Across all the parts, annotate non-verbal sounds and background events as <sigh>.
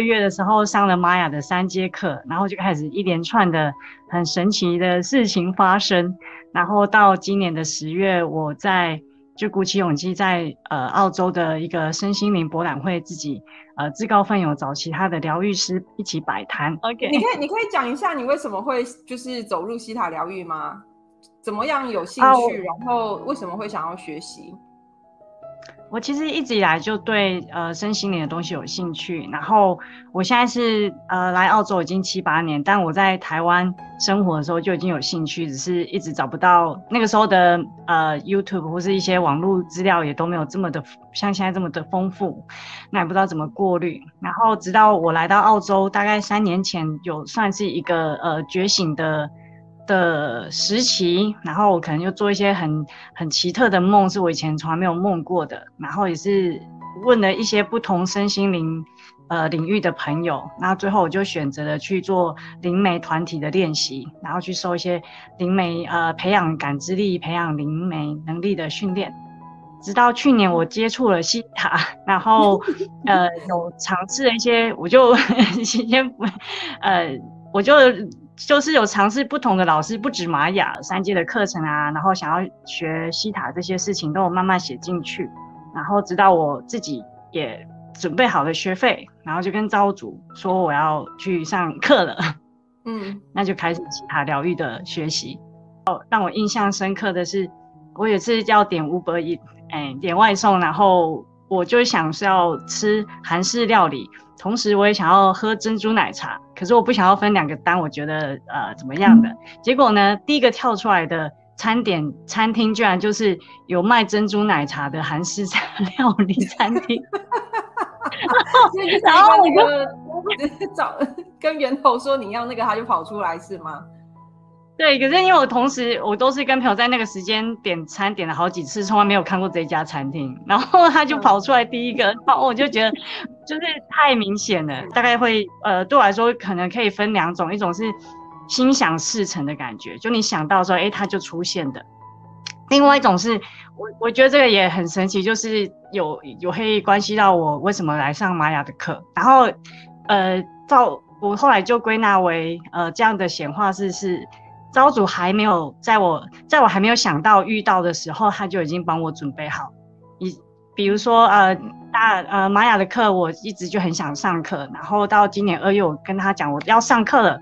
月的时候上了玛雅的三节课，然后就开始一连串的很神奇的事情发生。然后到今年的十月，我在就鼓起勇气在呃澳洲的一个身心灵博览会，自己呃自告奋勇找其他的疗愈师一起摆摊。OK，你可以你可以讲一下你为什么会就是走入西塔疗愈吗？怎么样有兴趣？啊、然后为什么会想要学习？我其实一直以来就对呃身心灵的东西有兴趣，然后我现在是呃来澳洲已经七八年，但我在台湾生活的时候就已经有兴趣，只是一直找不到那个时候的呃 YouTube 或是一些网络资料也都没有这么的像现在这么的丰富，那也不知道怎么过滤。然后直到我来到澳洲，大概三年前有算是一个呃觉醒的。的时期，然后我可能就做一些很很奇特的梦，是我以前从来没有梦过的。然后也是问了一些不同身心灵呃领域的朋友，然后最后我就选择了去做灵媒团体的练习，然后去受一些灵媒呃培养感知力、培养灵媒能力的训练。直到去年我接触了西塔，然后呃有尝试了一些，我就 <laughs> 先不呃我就。就是有尝试不同的老师，不止玛雅三阶的课程啊，然后想要学西塔这些事情，都有慢慢写进去。然后直到我自己也准备好了学费，然后就跟造物主说我要去上课了。嗯，<laughs> 那就开始西塔疗愈的学习。哦，让我印象深刻的是，我有次要点 Uber Eats，哎，点外送，然后我就想是要吃韩式料理。同时，我也想要喝珍珠奶茶，可是我不想要分两个单，我觉得呃怎么样的？嗯、结果呢，第一个跳出来的餐点餐厅居然就是有卖珍珠奶茶的韩式料理餐厅，<laughs> 然后我就找跟源头说你要那个，他就跑出来是吗？对，可是因为我同时我都是跟朋友在那个时间点餐点了好几次，从来没有看过这家餐厅，然后他就跑出来第一个，然后我就觉得就是太明显了，大概会呃对我来说可能可以分两种，一种是心想事成的感觉，就你想到说，哎，他就出现的；另外一种是我我觉得这个也很神奇，就是有有可以关系到我为什么来上玛雅的课，然后呃到我后来就归纳为呃这样的显化是是。招主还没有在我在我还没有想到遇到的时候，他就已经帮我准备好。比如说呃大呃玛雅的课，我一直就很想上课，然后到今年二月我跟他讲我要上课了，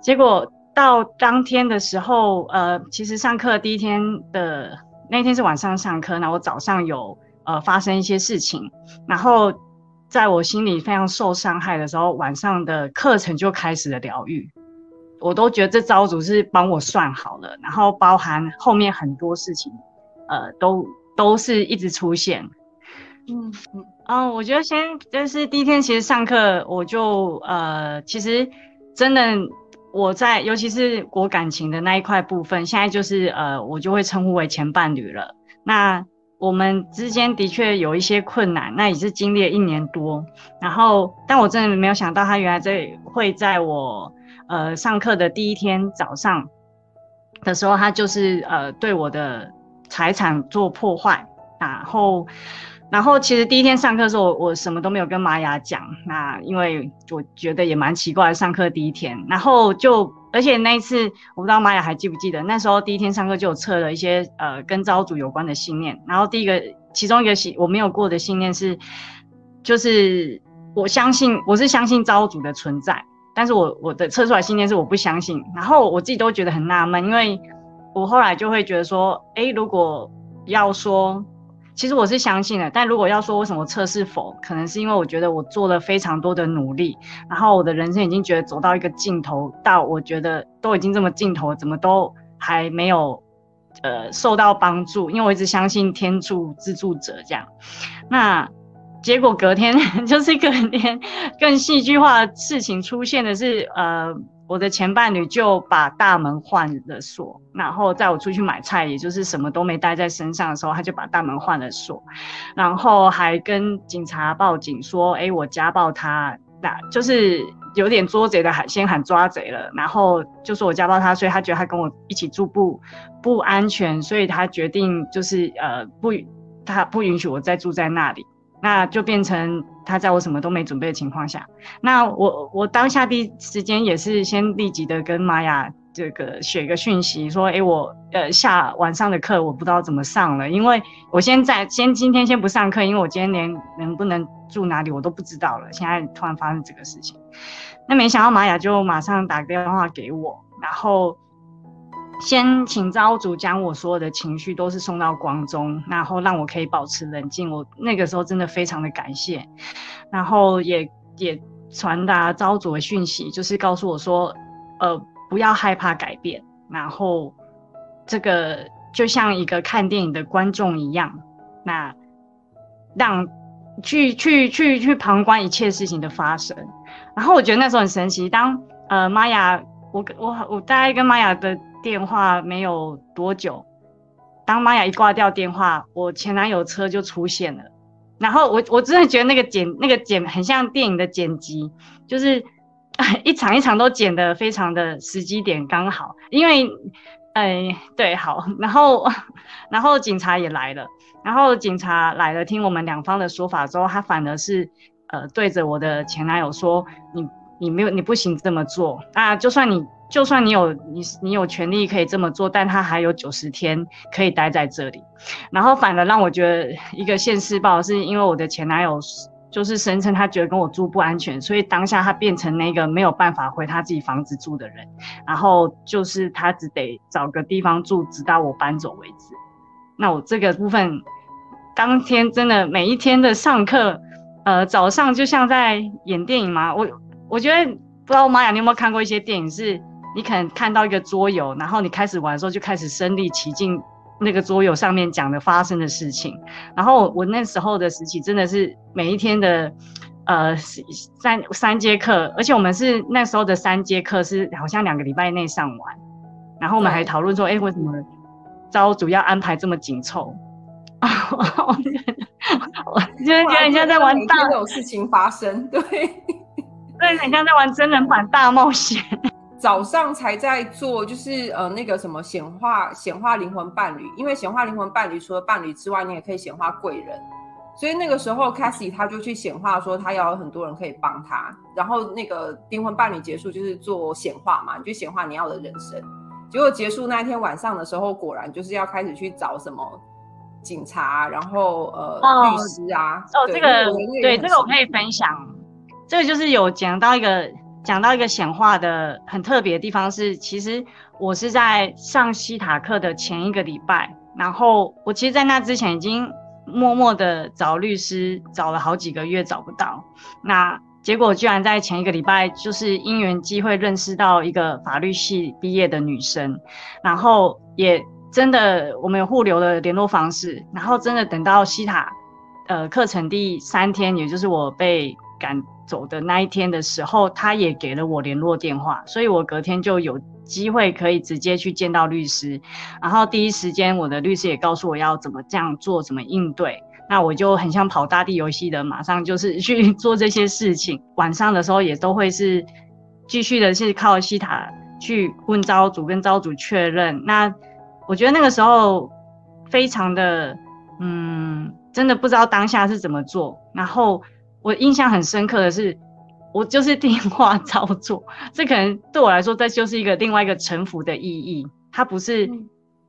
结果到当天的时候，呃其实上课第一天的那天是晚上上课，然后我早上有呃发生一些事情，然后在我心里非常受伤害的时候，晚上的课程就开始了疗愈。我都觉得这造物主是帮我算好了，然后包含后面很多事情，呃，都都是一直出现。嗯嗯，我觉得先就是第一天，其实上课我就呃，其实真的我在，尤其是我感情的那一块部分，现在就是呃，我就会称呼为前伴侣了。那我们之间的确有一些困难，那也是经历了一年多，然后但我真的没有想到他原来这会在我。呃，上课的第一天早上的时候，他就是呃对我的财产做破坏，然后，然后其实第一天上课的时候我，什么都没有跟玛雅讲，那因为我觉得也蛮奇怪，上课第一天，然后就而且那一次我不知道玛雅还记不记得，那时候第一天上课就有测了一些呃跟造物主有关的信念，然后第一个其中一个信我没有过的信念是，就是我相信我是相信造物主的存在。但是我我的测出来信念是我不相信，然后我自己都觉得很纳闷，因为我后来就会觉得说，诶，如果要说，其实我是相信的，但如果要说为什么测是否，可能是因为我觉得我做了非常多的努力，然后我的人生已经觉得走到一个尽头，到我觉得都已经这么尽头，怎么都还没有呃受到帮助，因为我一直相信天助自助者这样，那。结果隔天 <laughs> 就是隔天 <laughs> 更戏剧化的事情出现的是，呃，我的前伴侣就把大门换了锁，然后在我出去买菜，也就是什么都没带在身上的时候，他就把大门换了锁，然后还跟警察报警说，哎，我家暴他，那就是有点捉贼的喊，先喊抓贼了，然后就说我家暴他，所以他觉得他跟我一起住不不安全，所以他决定就是呃不，他不允许我再住在那里。那就变成他在我什么都没准备的情况下，那我我当下第一时间也是先立即的跟玛雅这个写个讯息说，哎，我呃下晚上的课我不知道怎么上了，因为我现在先今天先不上课，因为我今天连能不能住哪里我都不知道了，现在突然发生这个事情，那没想到玛雅就马上打个电话给我，然后。先请招主将我所有的情绪都是送到光中，然后让我可以保持冷静。我那个时候真的非常的感谢，然后也也传达招主的讯息，就是告诉我说，呃，不要害怕改变，然后这个就像一个看电影的观众一样，那让去去去去旁观一切事情的发生。然后我觉得那时候很神奇，当呃玛雅，我我我大概跟玛雅的。电话没有多久，当玛雅一挂掉电话，我前男友车就出现了。然后我我真的觉得那个剪那个剪很像电影的剪辑，就是 <laughs> 一场一场都剪得非常的时机点刚好。因为，哎，对，好，然后然后警察也来了，然后警察来了，听我们两方的说法之后，他反而是呃对着我的前男友说：“你你没有你不行这么做啊，就算你。”就算你有你你有权利可以这么做，但他还有九十天可以待在这里，然后反而让我觉得一个现世报，是因为我的前男友就是声称他觉得跟我住不安全，所以当下他变成那个没有办法回他自己房子住的人，然后就是他只得找个地方住，直到我搬走为止。那我这个部分当天真的每一天的上课，呃，早上就像在演电影嘛。我我觉得不知道玛雅你有没有看过一些电影是。你可能看到一个桌游，然后你开始玩的时候就开始身临其境，那个桌游上面讲的发生的事情。然后我那时候的时期真的是每一天的，呃，三三节课，而且我们是那时候的三节课是好像两个礼拜内上完。然后我们还讨论说，哎、欸，为什么招主要安排这么紧凑？<laughs> 我就是觉得人家在玩大，有事情发生，对，对，很像在玩真人版大冒险。早上才在做，就是呃那个什么显化显化灵魂伴侣，因为显化灵魂伴侣除了伴侣之外，你也可以显化贵人，所以那个时候 Cassie 他就去显化说他要有很多人可以帮他，然后那个灵魂伴侣结束就是做显化嘛，你就显化你要的人生，结果结束那一天晚上的时候，果然就是要开始去找什么警察，然后呃、哦、律师啊，哦这个对这个我可以分享，这个就是有讲到一个。讲到一个显化的很特别的地方是，其实我是在上西塔课的前一个礼拜，然后我其实，在那之前已经默默的找律师，找了好几个月找不到，那结果居然在前一个礼拜，就是因缘机会认识到一个法律系毕业的女生，然后也真的我们有互留了联络方式，然后真的等到西塔，呃，课程第三天，也就是我被赶。走的那一天的时候，他也给了我联络电话，所以我隔天就有机会可以直接去见到律师。然后第一时间，我的律师也告诉我要怎么这样做，怎么应对。那我就很像跑大地游戏的，马上就是去 <laughs> 做这些事情。晚上的时候也都会是继续的是靠西塔去问造物主，跟造物主确认。那我觉得那个时候非常的，嗯，真的不知道当下是怎么做。然后。我印象很深刻的是，我就是电话操作，这可能对我来说，这就是一个另外一个臣服的意义。他不是，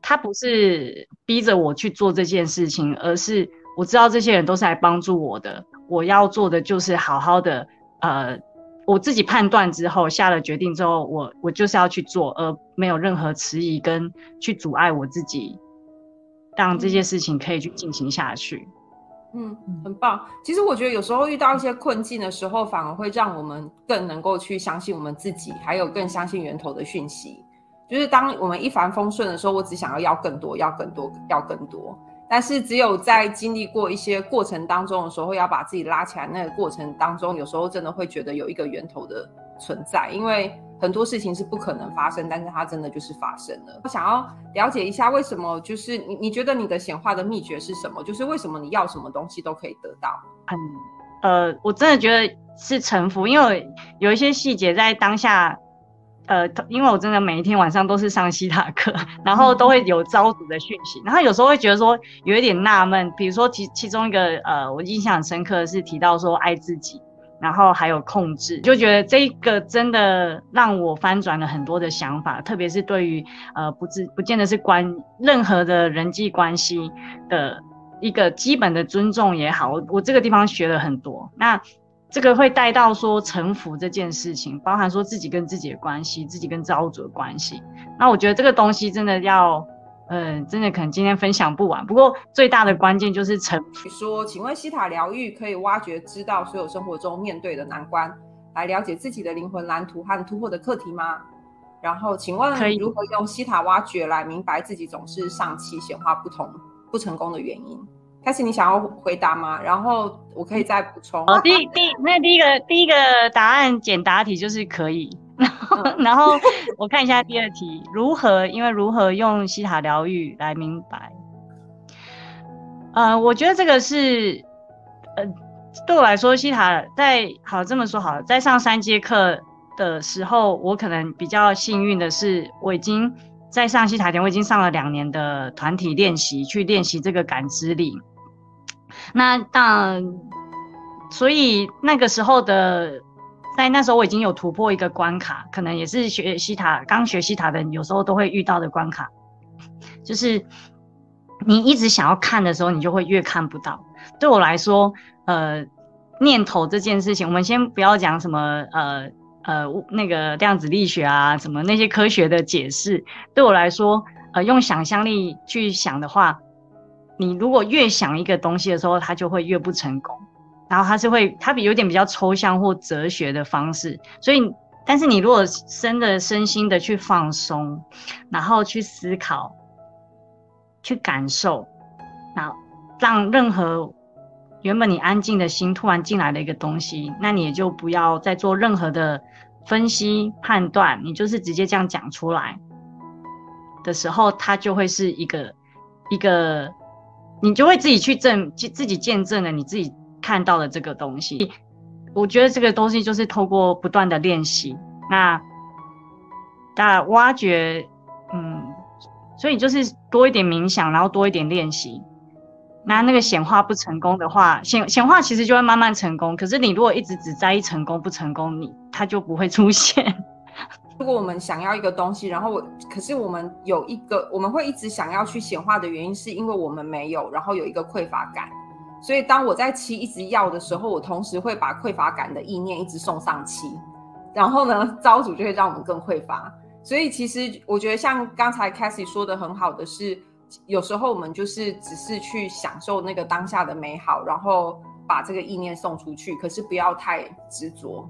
他不是逼着我去做这件事情，而是我知道这些人都是来帮助我的。我要做的就是好好的，呃，我自己判断之后下了决定之后，我我就是要去做，而没有任何迟疑跟去阻碍我自己，让这件事情可以去进行下去。嗯，很棒。其实我觉得有时候遇到一些困境的时候，反而会让我们更能够去相信我们自己，还有更相信源头的讯息。就是当我们一帆风顺的时候，我只想要要更多，要更多，要更多。但是只有在经历过一些过程当中的时候，要把自己拉起来。那个过程当中，有时候真的会觉得有一个源头的存在，因为。很多事情是不可能发生，但是它真的就是发生了。我想要了解一下，为什么就是你你觉得你的显化的秘诀是什么？就是为什么你要什么东西都可以得到？嗯，呃，我真的觉得是臣服，因为有一些细节在当下呃，因为我真的每一天晚上都是上希塔课，<laughs> 然后都会有招组的讯息，然后有时候会觉得说有一点纳闷，比如说其其中一个呃，我印象很深刻的是提到说爱自己，然后还有控制，就觉得这个真的让我翻转了很多的想法，特别是对于呃不知不见得是关任何的人际关系的一个基本的尊重也好，我我这个地方学了很多。那。这个会带到说臣服这件事情，包含说自己跟自己的关系，自己跟造物主的关系。那我觉得这个东西真的要，呃，真的可能今天分享不完。不过最大的关键就是臣服。说，请问西塔疗愈可以挖掘知道所有生活中面对的难关，来了解自己的灵魂蓝图和突破的课题吗？然后，请问如何用西塔挖掘来明白自己总是上气显化不同不成功的原因？开始，你想要回答吗？然后我可以再补充。哦，第第那第一个第一个答案简答题就是可以。然后，嗯、然后我看一下第二题，如何？因为如何用西塔疗愈来明白？呃，我觉得这个是，呃，对我来说，西塔在好这么说好了，在上三节课的时候，我可能比较幸运的是，我已经在上西塔前，我已经上了两年的团体练习，去练习这个感知力。那当，所以那个时候的，在那时候我已经有突破一个关卡，可能也是学西塔刚学西塔的人有时候都会遇到的关卡，就是你一直想要看的时候，你就会越看不到。对我来说，呃，念头这件事情，我们先不要讲什么，呃呃，那个量子力学啊，什么那些科学的解释，对我来说，呃，用想象力去想的话。你如果越想一个东西的时候，它就会越不成功。然后它是会，它比有点比较抽象或哲学的方式。所以，但是你如果真的身心的去放松，然后去思考，去感受，然后让任何原本你安静的心突然进来的一个东西，那你也就不要再做任何的分析判断，你就是直接这样讲出来的时候，它就会是一个一个。你就会自己去证，自己见证了你自己看到的这个东西。我觉得这个东西就是透过不断的练习，那那挖掘，嗯，所以就是多一点冥想，然后多一点练习。那那个显化不成功的话，显显化其实就会慢慢成功。可是你如果一直只在意成功不成功，你它就不会出现。如果我们想要一个东西，然后我可是我们有一个，我们会一直想要去显化的原因，是因为我们没有，然后有一个匮乏感。所以当我在七一直要的时候，我同时会把匮乏感的意念一直送上七，然后呢，招主就会让我们更匮乏。所以其实我觉得像刚才 Cassie 说的很好的是，有时候我们就是只是去享受那个当下的美好，然后把这个意念送出去，可是不要太执着。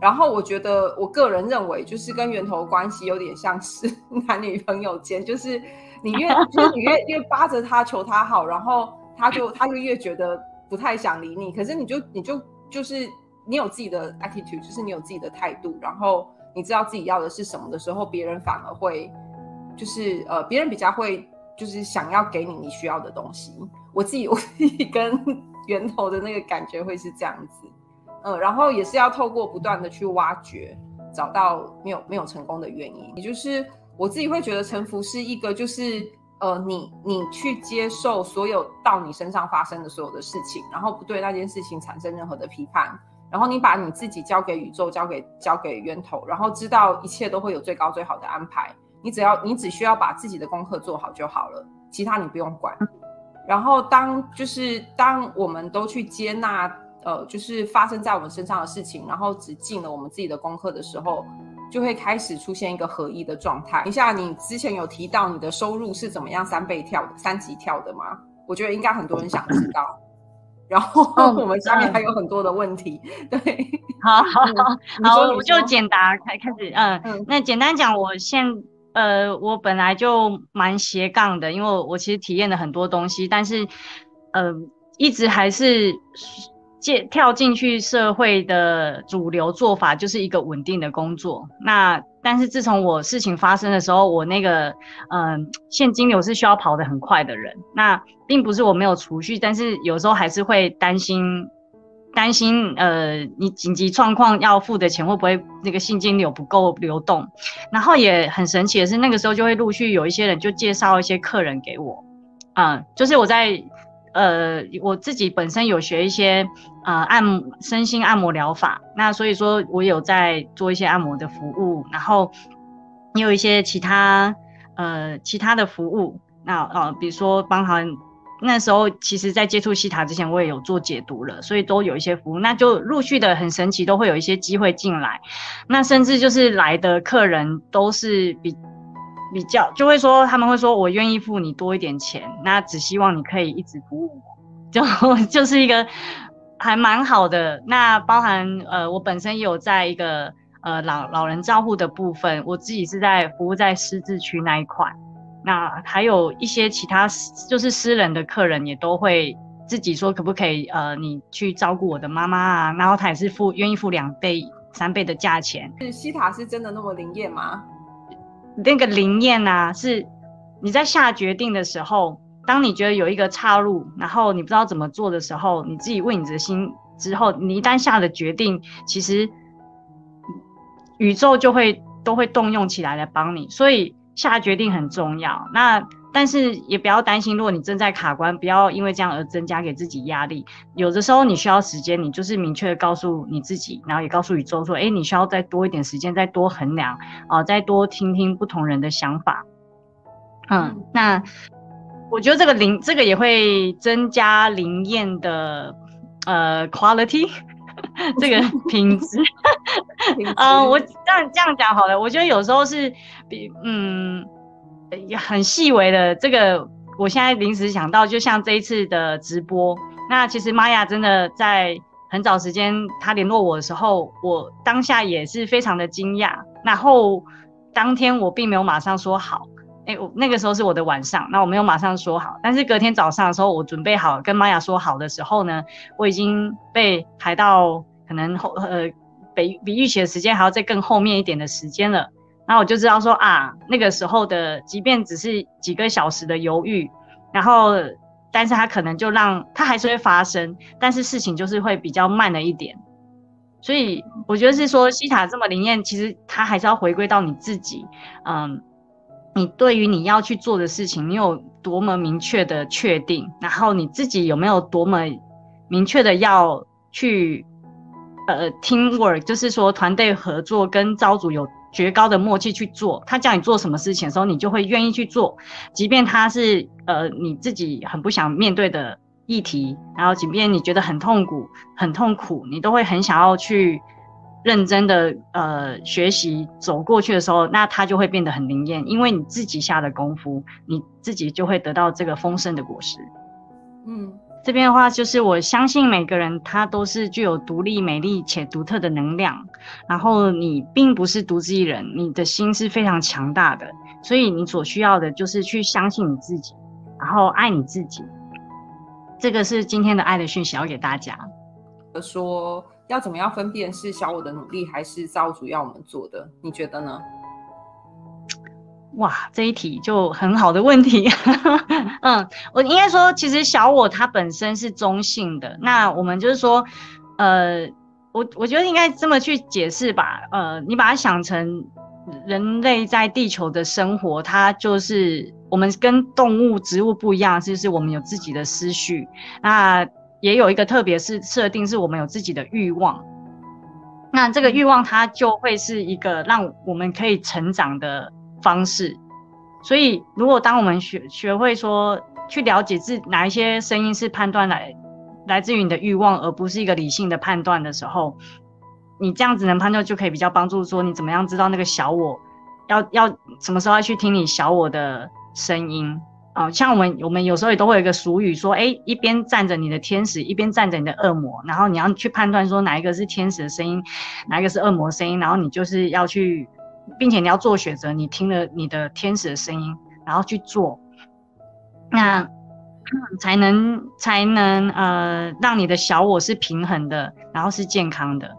然后我觉得，我个人认为，就是跟源头关系有点像是 <laughs> 男女朋友间，就是你越就是你越越扒着他求他好，然后他就他就越觉得不太想理你。可是你就你就就是你有自己的 attitude，就是你有自己的态度，然后你知道自己要的是什么的时候，别人反而会就是呃，别人比较会就是想要给你你需要的东西。我自己 <laughs> 我自己跟 <laughs> 源头的那个感觉会是这样子。嗯，然后也是要透过不断的去挖掘，找到没有没有成功的原因。也就是我自己会觉得臣服是一个，就是呃，你你去接受所有到你身上发生的所有的事情，然后不对那件事情产生任何的批判，然后你把你自己交给宇宙，交给交给源头，然后知道一切都会有最高最好的安排。你只要你只需要把自己的功课做好就好了，其他你不用管。然后当就是当我们都去接纳。呃，就是发生在我们身上的事情，然后只尽了我们自己的功课的时候，就会开始出现一个合一的状态。等一下，你之前有提到你的收入是怎么样三倍跳的、三级跳的吗？我觉得应该很多人想知道。<laughs> 然后我们下面还有很多的问题。<laughs> 对，好好好，好，<laughs> 我就简答开开始。嗯，嗯那简单讲，我现呃，我本来就蛮斜杠的，因为我我其实体验了很多东西，但是呃，一直还是。进跳进去社会的主流做法就是一个稳定的工作。那但是自从我事情发生的时候，我那个嗯现金流是需要跑得很快的人。那并不是我没有储蓄，但是有时候还是会担心担心呃你紧急状况要付的钱会不会那个现金流不够流动，然后也很神奇的是那个时候就会陆续有一些人就介绍一些客人给我，嗯、就是我在呃我自己本身有学一些呃按身心按摩疗法，那所以说我有在做一些按摩的服务，然后也有一些其他呃其他的服务，那呃比如说帮他。那时候，其实，在接触西塔之前，我也有做解读了，所以都有一些服务，那就陆续的很神奇，都会有一些机会进来。那甚至就是来的客人都是比比较，就会说他们会说，我愿意付你多一点钱，那只希望你可以一直服务我，就 <laughs> 就是一个还蛮好的。那包含呃，我本身也有在一个呃老老人照护的部分，我自己是在服务在失智区那一块。那还有一些其他就是私人的客人也都会自己说可不可以呃，你去照顾我的妈妈啊，然后他也是付愿意付两倍三倍的价钱。是希塔是真的那么灵验吗？那个灵验呐，是你在下决定的时候，当你觉得有一个岔路，然后你不知道怎么做的时候，你自己问你的心之后，你一旦下了决定，其实宇宙就会都会动用起来来帮你，所以。下决定很重要，那但是也不要担心，如果你正在卡关，不要因为这样而增加给自己压力。有的时候你需要时间，你就是明确的告诉你自己，然后也告诉宇宙说，哎，你需要再多一点时间，再多衡量啊、呃，再多听听不同人的想法。嗯，那我觉得这个灵，这个也会增加灵验的呃 quality。<laughs> 这个 <laughs> 品质，嗯，我这样这样讲好了。我觉得有时候是比嗯很细微的这个，我现在临时想到，就像这一次的直播，那其实玛雅真的在很早时间他联络我的时候，我当下也是非常的惊讶。然后当天我并没有马上说好。哎，我那个时候是我的晚上，那我没有马上说好，但是隔天早上的时候，我准备好跟玛雅说好的时候呢，我已经被排到可能后呃比比预期的时间还要再更后面一点的时间了，然后我就知道说啊，那个时候的即便只是几个小时的犹豫，然后但是他可能就让他还是会发生，但是事情就是会比较慢了一点，所以我觉得是说西塔这么灵验，其实他还是要回归到你自己，嗯。你对于你要去做的事情，你有多么明确的确定？然后你自己有没有多么明确的要去，呃，teamwork，就是说团队合作跟招组有绝高的默契去做。他叫你做什么事情的时候，你就会愿意去做，即便他是呃你自己很不想面对的议题，然后即便你觉得很痛苦、很痛苦，你都会很想要去。认真的呃学习走过去的时候，那它就会变得很灵验，因为你自己下的功夫，你自己就会得到这个丰盛的果实。嗯，这边的话就是我相信每个人他都是具有独立、美丽且独特的能量，然后你并不是独自一人，你的心是非常强大的，所以你所需要的就是去相信你自己，然后爱你自己。这个是今天的爱的讯息，要给大家。说。要怎么样分辨是小我的努力还是造物主要我们做的？你觉得呢？哇，这一题就很好的问题。<laughs> 嗯，我应该说，其实小我它本身是中性的。那我们就是说，呃，我我觉得应该这么去解释吧。呃，你把它想成人类在地球的生活，它就是我们跟动物、植物不一样，就是我们有自己的思绪。那也有一个特别是设定，是我们有自己的欲望，那这个欲望它就会是一个让我们可以成长的方式。所以，如果当我们学学会说去了解自哪一些声音是判断来来自于你的欲望，而不是一个理性的判断的时候，你这样子能判断就可以比较帮助说你怎么样知道那个小我要要什么时候要去听你小我的声音。啊、像我们，我们有时候也都会有一个俗语说，哎，一边站着你的天使，一边站着你的恶魔，然后你要去判断说哪一个是天使的声音，哪一个是恶魔声音，然后你就是要去，并且你要做选择，你听了你的天使的声音，然后去做，那才能才能呃让你的小我是平衡的，然后是健康的。